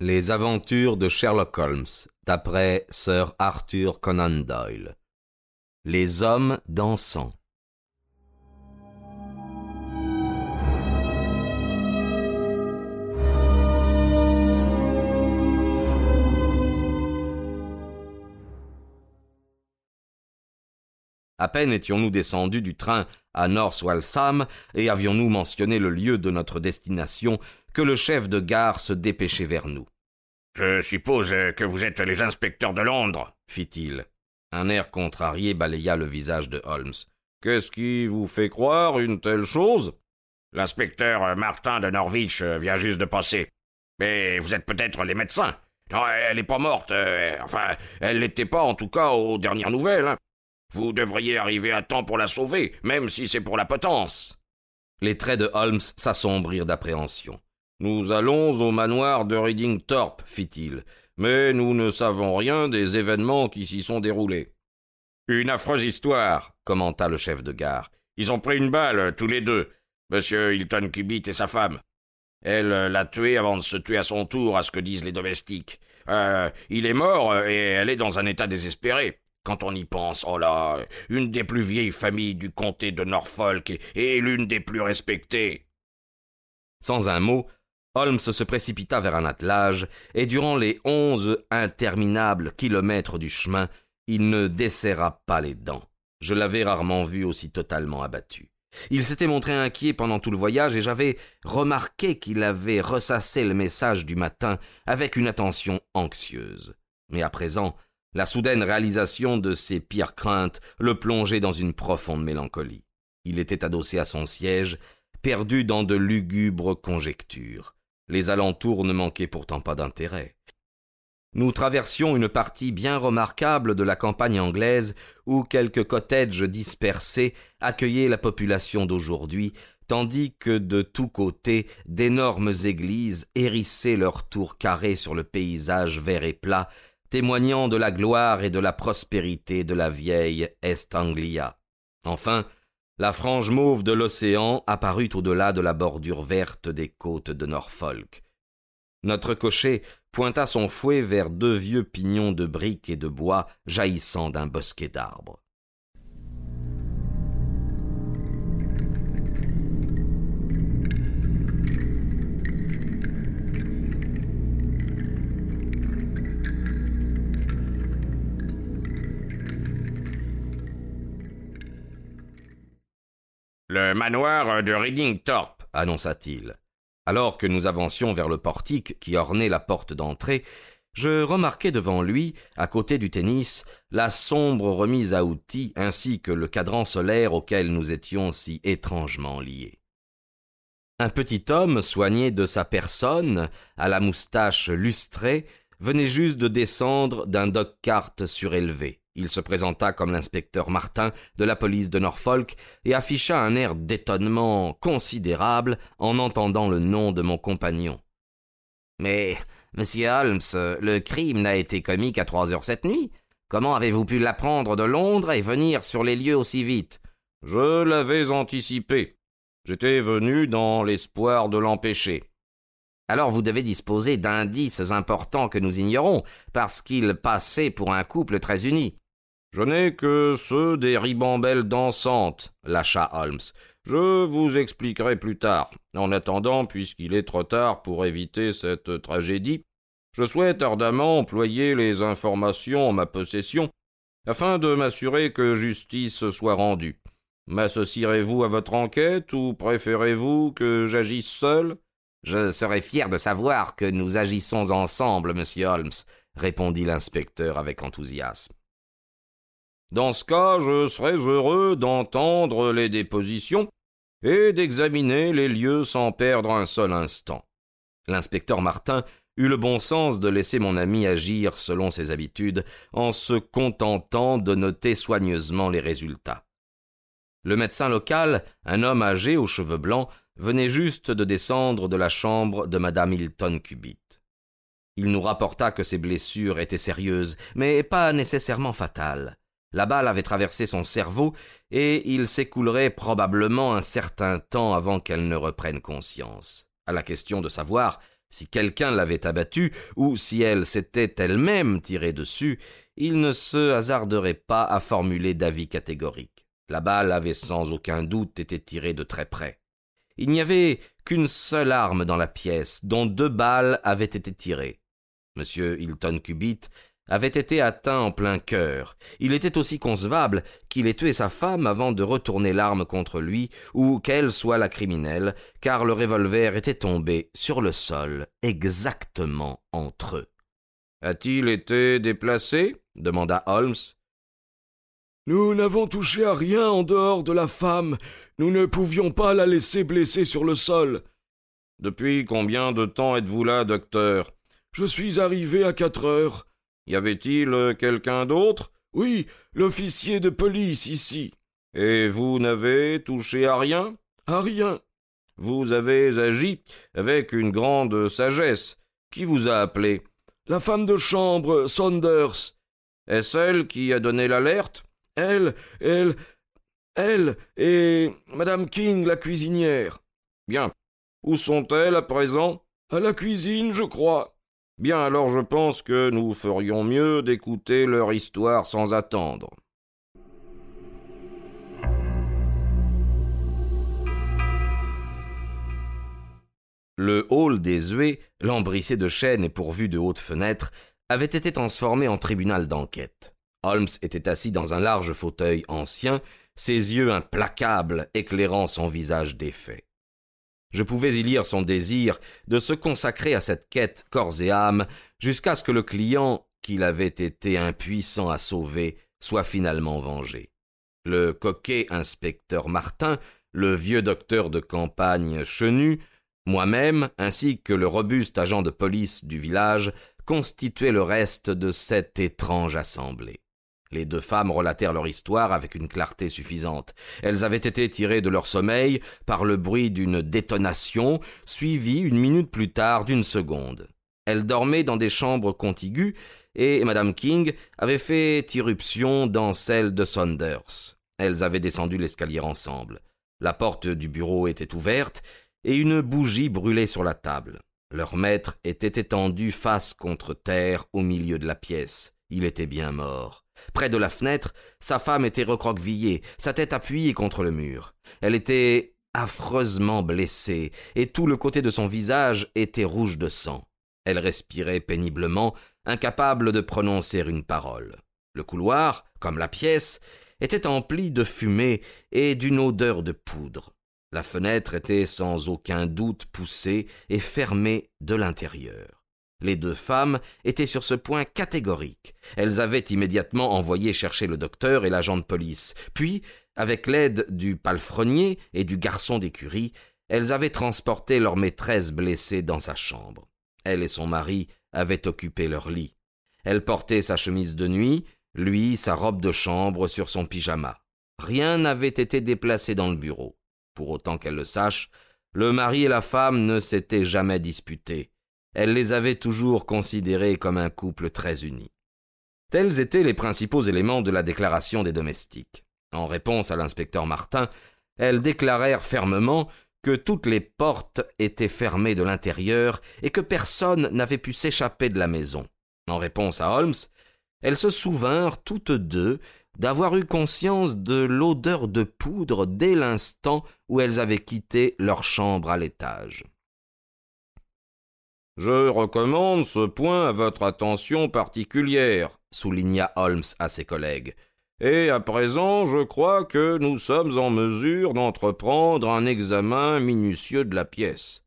Les aventures de Sherlock Holmes, d'après Sir Arthur Conan Doyle. Les hommes dansants. À peine étions-nous descendus du train à North Walsham et avions-nous mentionné le lieu de notre destination que le chef de gare se dépêchait vers nous? Je suppose que vous êtes les inspecteurs de Londres, fit-il. Un air contrarié balaya le visage de Holmes. Qu'est-ce qui vous fait croire une telle chose? L'inspecteur Martin de Norwich vient juste de passer. Mais vous êtes peut-être les médecins. Non, elle n'est pas morte. Euh, enfin, elle l'était pas, en tout cas, aux dernières nouvelles. Hein. Vous devriez arriver à temps pour la sauver, même si c'est pour la potence. Les traits de Holmes s'assombrirent d'appréhension. Nous allons au manoir de Reading Thorpe, fit-il, mais nous ne savons rien des événements qui s'y sont déroulés. Une affreuse histoire, commenta le chef de gare. Ils ont pris une balle, tous les deux, monsieur Hilton Cubitt et sa femme. Elle l'a tué avant de se tuer à son tour, à ce que disent les domestiques. Euh, il est mort et elle est dans un état désespéré. Quand on y pense, oh là, une des plus vieilles familles du comté de Norfolk et, l'une des plus respectées. Sans un mot, Holmes se précipita vers un attelage, et durant les onze interminables kilomètres du chemin, il ne desserra pas les dents. Je l'avais rarement vu aussi totalement abattu. Il s'était montré inquiet pendant tout le voyage, et j'avais remarqué qu'il avait ressassé le message du matin avec une attention anxieuse. Mais à présent, la soudaine réalisation de ses pires craintes le plongeait dans une profonde mélancolie. Il était adossé à son siège, perdu dans de lugubres conjectures. Les alentours ne manquaient pourtant pas d'intérêt. Nous traversions une partie bien remarquable de la campagne anglaise où quelques cottages dispersés accueillaient la population d'aujourd'hui, tandis que de tous côtés d'énormes églises hérissaient leurs tours carrées sur le paysage vert et plat témoignant de la gloire et de la prospérité de la vieille Est-Anglia. Enfin, la frange mauve de l'océan apparut au-delà de la bordure verte des côtes de Norfolk. Notre cocher pointa son fouet vers deux vieux pignons de briques et de bois jaillissant d'un bosquet d'arbres. Le manoir de Reading Thorpe, annonça-t-il. Alors que nous avancions vers le portique qui ornait la porte d'entrée, je remarquai devant lui, à côté du tennis, la sombre remise à outils ainsi que le cadran solaire auquel nous étions si étrangement liés. Un petit homme soigné de sa personne, à la moustache lustrée, venait juste de descendre d'un dog-cart surélevé. Il se présenta comme l'inspecteur Martin de la police de Norfolk et afficha un air d'étonnement considérable en entendant le nom de mon compagnon. Mais, monsieur Holmes, le crime n'a été commis qu'à trois heures cette nuit. Comment avez-vous pu l'apprendre de Londres et venir sur les lieux aussi vite? Je l'avais anticipé. J'étais venu dans l'espoir de l'empêcher. Alors vous devez disposer d'indices importants que nous ignorons, parce qu'ils passaient pour un couple très uni. Je n'ai que ceux des ribambelles dansantes, lâcha Holmes. Je vous expliquerai plus tard. En attendant, puisqu'il est trop tard pour éviter cette tragédie, je souhaite ardemment employer les informations en ma possession afin de m'assurer que justice soit rendue. M'associerez-vous à votre enquête ou préférez-vous que j'agisse seul? Je serais fier de savoir que nous agissons ensemble, monsieur Holmes, répondit l'inspecteur avec enthousiasme. Dans ce cas, je serais heureux d'entendre les dépositions et d'examiner les lieux sans perdre un seul instant. L'inspecteur Martin eut le bon sens de laisser mon ami agir selon ses habitudes en se contentant de noter soigneusement les résultats. Le médecin local, un homme âgé aux cheveux blancs, venait juste de descendre de la chambre de madame Hilton Cubitt. Il nous rapporta que ses blessures étaient sérieuses, mais pas nécessairement fatales. La balle avait traversé son cerveau, et il s'écoulerait probablement un certain temps avant qu'elle ne reprenne conscience. À la question de savoir Si quelqu'un l'avait abattue, ou si elle s'était elle-même tirée dessus, il ne se hasarderait pas à formuler d'avis catégorique. La balle avait sans aucun doute été tirée de très près. Il n'y avait qu'une seule arme dans la pièce, dont deux balles avaient été tirées. M. Hilton Cubitt avait été atteint en plein cœur. Il était aussi concevable qu'il ait tué sa femme avant de retourner l'arme contre lui, ou qu'elle soit la criminelle, car le revolver était tombé sur le sol, exactement entre eux. A-t-il été déplacé? demanda Holmes. Nous n'avons touché à rien en dehors de la femme. Nous ne pouvions pas la laisser blessée sur le sol. Depuis combien de temps êtes-vous là, docteur? Je suis arrivé à quatre heures. Y avait-il euh, quelqu'un d'autre? Oui, l'officier de police ici. Et vous n'avez touché à rien? À rien. Vous avez agi avec une grande sagesse. Qui vous a appelé? La femme de chambre, Saunders. Est-ce elle qui a donné l'alerte? Elle, elle, elle et Madame King, la cuisinière. Bien. Où sont-elles à présent? À la cuisine, je crois. Bien, alors je pense que nous ferions mieux d'écouter leur histoire sans attendre. Le hall des huées, lambrissé de chênes et pourvu de hautes fenêtres, avait été transformé en tribunal d'enquête. Holmes était assis dans un large fauteuil ancien, ses yeux implacables éclairant son visage défait. Je pouvais y lire son désir de se consacrer à cette quête corps et âme jusqu'à ce que le client, qu'il avait été impuissant à sauver, soit finalement vengé. Le coquet inspecteur Martin, le vieux docteur de campagne Chenu, moi-même, ainsi que le robuste agent de police du village, constituaient le reste de cette étrange assemblée. Les deux femmes relatèrent leur histoire avec une clarté suffisante. Elles avaient été tirées de leur sommeil par le bruit d'une détonation, suivie une minute plus tard d'une seconde. Elles dormaient dans des chambres contiguës, et Madame King avait fait irruption dans celle de Saunders. Elles avaient descendu l'escalier ensemble. La porte du bureau était ouverte, et une bougie brûlait sur la table. Leur maître était étendu face contre terre au milieu de la pièce. Il était bien mort. Près de la fenêtre, sa femme était recroquevillée, sa tête appuyée contre le mur. Elle était affreusement blessée, et tout le côté de son visage était rouge de sang. Elle respirait péniblement, incapable de prononcer une parole. Le couloir, comme la pièce, était empli de fumée et d'une odeur de poudre. La fenêtre était sans aucun doute poussée et fermée de l'intérieur. Les deux femmes étaient sur ce point catégoriques. Elles avaient immédiatement envoyé chercher le docteur et l'agent de police. Puis, avec l'aide du palefrenier et du garçon d'écurie, elles avaient transporté leur maîtresse blessée dans sa chambre. Elle et son mari avaient occupé leur lit. Elle portait sa chemise de nuit, lui sa robe de chambre sur son pyjama. Rien n'avait été déplacé dans le bureau. Pour autant qu'elle le sache, le mari et la femme ne s'étaient jamais disputés elle les avait toujours considérés comme un couple très uni. Tels étaient les principaux éléments de la déclaration des domestiques. En réponse à l'inspecteur Martin, elles déclarèrent fermement que toutes les portes étaient fermées de l'intérieur et que personne n'avait pu s'échapper de la maison. En réponse à Holmes, elles se souvinrent toutes deux d'avoir eu conscience de l'odeur de poudre dès l'instant où elles avaient quitté leur chambre à l'étage. Je recommande ce point à votre attention particulière, souligna Holmes à ses collègues. Et à présent, je crois que nous sommes en mesure d'entreprendre un examen minutieux de la pièce.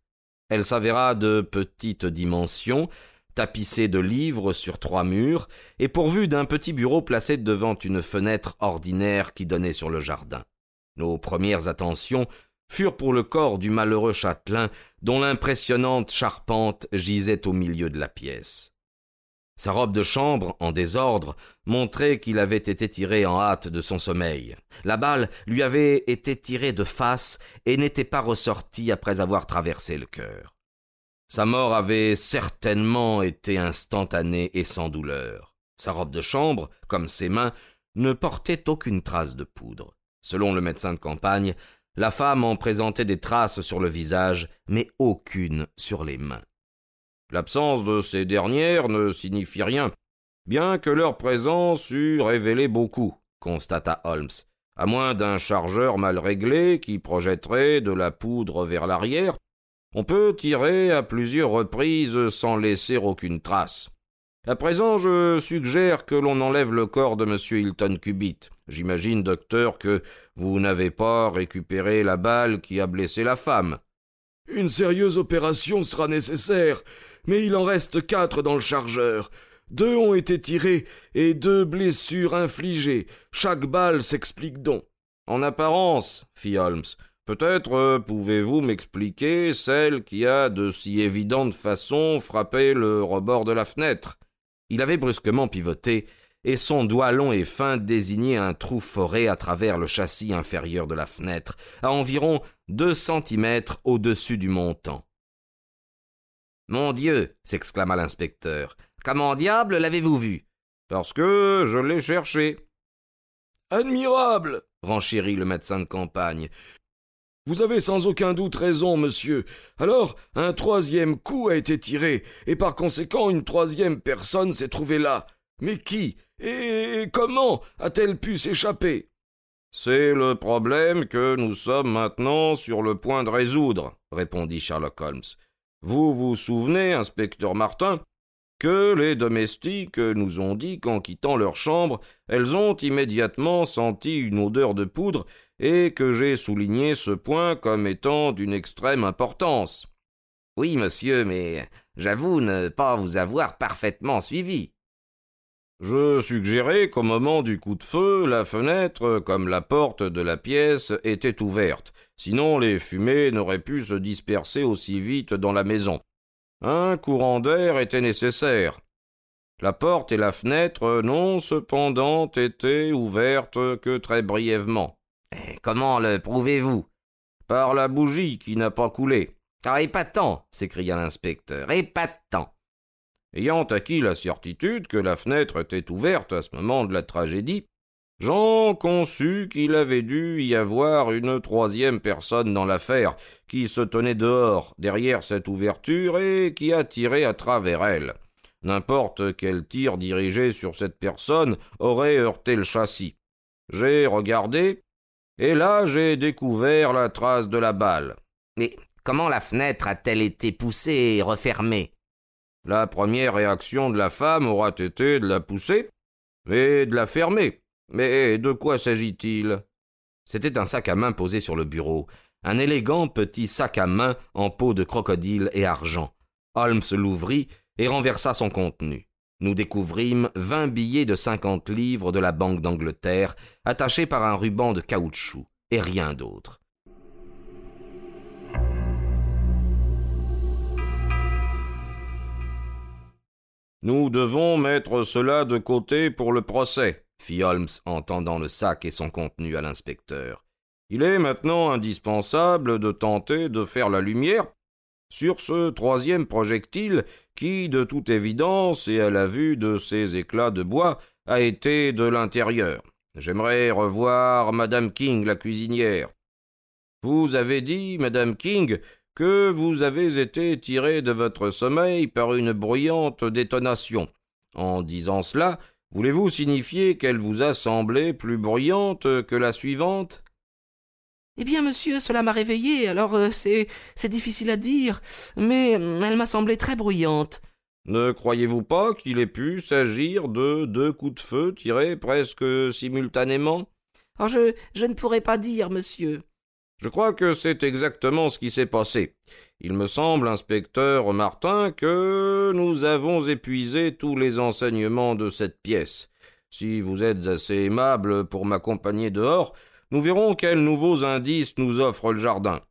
Elle s'avéra de petite dimension, tapissée de livres sur trois murs, et pourvue d'un petit bureau placé devant une fenêtre ordinaire qui donnait sur le jardin. Nos premières attentions furent pour le corps du malheureux châtelain dont l'impressionnante charpente gisait au milieu de la pièce. Sa robe de chambre, en désordre, montrait qu'il avait été tiré en hâte de son sommeil. La balle lui avait été tirée de face et n'était pas ressortie après avoir traversé le cœur. Sa mort avait certainement été instantanée et sans douleur. Sa robe de chambre, comme ses mains, ne portait aucune trace de poudre. Selon le médecin de campagne, la femme en présentait des traces sur le visage, mais aucune sur les mains. L'absence de ces dernières ne signifie rien, bien que leur présence eût révélé beaucoup, constata Holmes, à moins d'un chargeur mal réglé qui projetterait de la poudre vers l'arrière, on peut tirer à plusieurs reprises sans laisser aucune trace. À présent, je suggère que l'on enlève le corps de M. Hilton Cubitt. J'imagine, docteur, que vous n'avez pas récupéré la balle qui a blessé la femme. Une sérieuse opération sera nécessaire, mais il en reste quatre dans le chargeur. Deux ont été tirés et deux blessures infligées. Chaque balle s'explique donc. En apparence, fit Holmes. Peut-être euh, pouvez-vous m'expliquer celle qui a de si évidente façon frappé le rebord de la fenêtre? Il avait brusquement pivoté, et son doigt long et fin désignait un trou foré à travers le châssis inférieur de la fenêtre, à environ deux centimètres au-dessus du montant. Mon Dieu s'exclama l'inspecteur. Comment diable l'avez-vous vu? Parce que je l'ai cherché. Admirable renchérit le médecin de campagne. Vous avez sans aucun doute raison, monsieur. Alors, un troisième coup a été tiré, et par conséquent une troisième personne s'est trouvée là. Mais qui et comment a-t-elle pu s'échapper? C'est le problème que nous sommes maintenant sur le point de résoudre, répondit Sherlock Holmes. Vous vous souvenez, inspecteur Martin, que les domestiques nous ont dit qu'en quittant leur chambre, elles ont immédiatement senti une odeur de poudre et que j'ai souligné ce point comme étant d'une extrême importance. Oui, monsieur, mais j'avoue ne pas vous avoir parfaitement suivi. Je suggérais qu'au moment du coup de feu, la fenêtre, comme la porte de la pièce, était ouverte, sinon les fumées n'auraient pu se disperser aussi vite dans la maison. Un courant d'air était nécessaire. La porte et la fenêtre n'ont cependant été ouvertes que très brièvement. Et comment le prouvez-vous? Par la bougie qui n'a pas coulé. Ah, épatant s'écria l'inspecteur. Épatant Ayant acquis la certitude que la fenêtre était ouverte à ce moment de la tragédie, J'en conçus qu'il avait dû y avoir une troisième personne dans l'affaire, qui se tenait dehors, derrière cette ouverture, et qui a tiré à travers elle. N'importe quel tir dirigé sur cette personne aurait heurté le châssis. J'ai regardé, et là j'ai découvert la trace de la balle. Mais comment la fenêtre a-t-elle été poussée et refermée? La première réaction de la femme aura été de la pousser et de la fermer. Mais de quoi s'agit-il? C'était un sac à main posé sur le bureau, un élégant petit sac à main en peau de crocodile et argent. Holmes l'ouvrit et renversa son contenu nous découvrîmes vingt billets de cinquante livres de la Banque d'Angleterre, attachés par un ruban de caoutchouc, et rien d'autre. Nous devons mettre cela de côté pour le procès, fit Holmes en tendant le sac et son contenu à l'inspecteur. Il est maintenant indispensable de tenter de faire la lumière sur ce troisième projectile qui, de toute évidence, et à la vue de ces éclats de bois, a été de l'intérieur. J'aimerais revoir Madame King, la cuisinière. Vous avez dit, Madame King, que vous avez été tirée de votre sommeil par une bruyante détonation. En disant cela, voulez-vous signifier qu'elle vous a semblé plus bruyante que la suivante? Eh bien, monsieur, cela m'a réveillé, alors euh, c'est. c'est difficile à dire, mais elle m'a semblé très bruyante. Ne croyez-vous pas qu'il ait pu s'agir de deux coups de feu tirés presque simultanément? Oh, je, je ne pourrais pas dire, monsieur. Je crois que c'est exactement ce qui s'est passé. Il me semble, inspecteur Martin, que nous avons épuisé tous les enseignements de cette pièce. Si vous êtes assez aimable pour m'accompagner dehors, nous verrons quels nouveaux indices nous offre le jardin.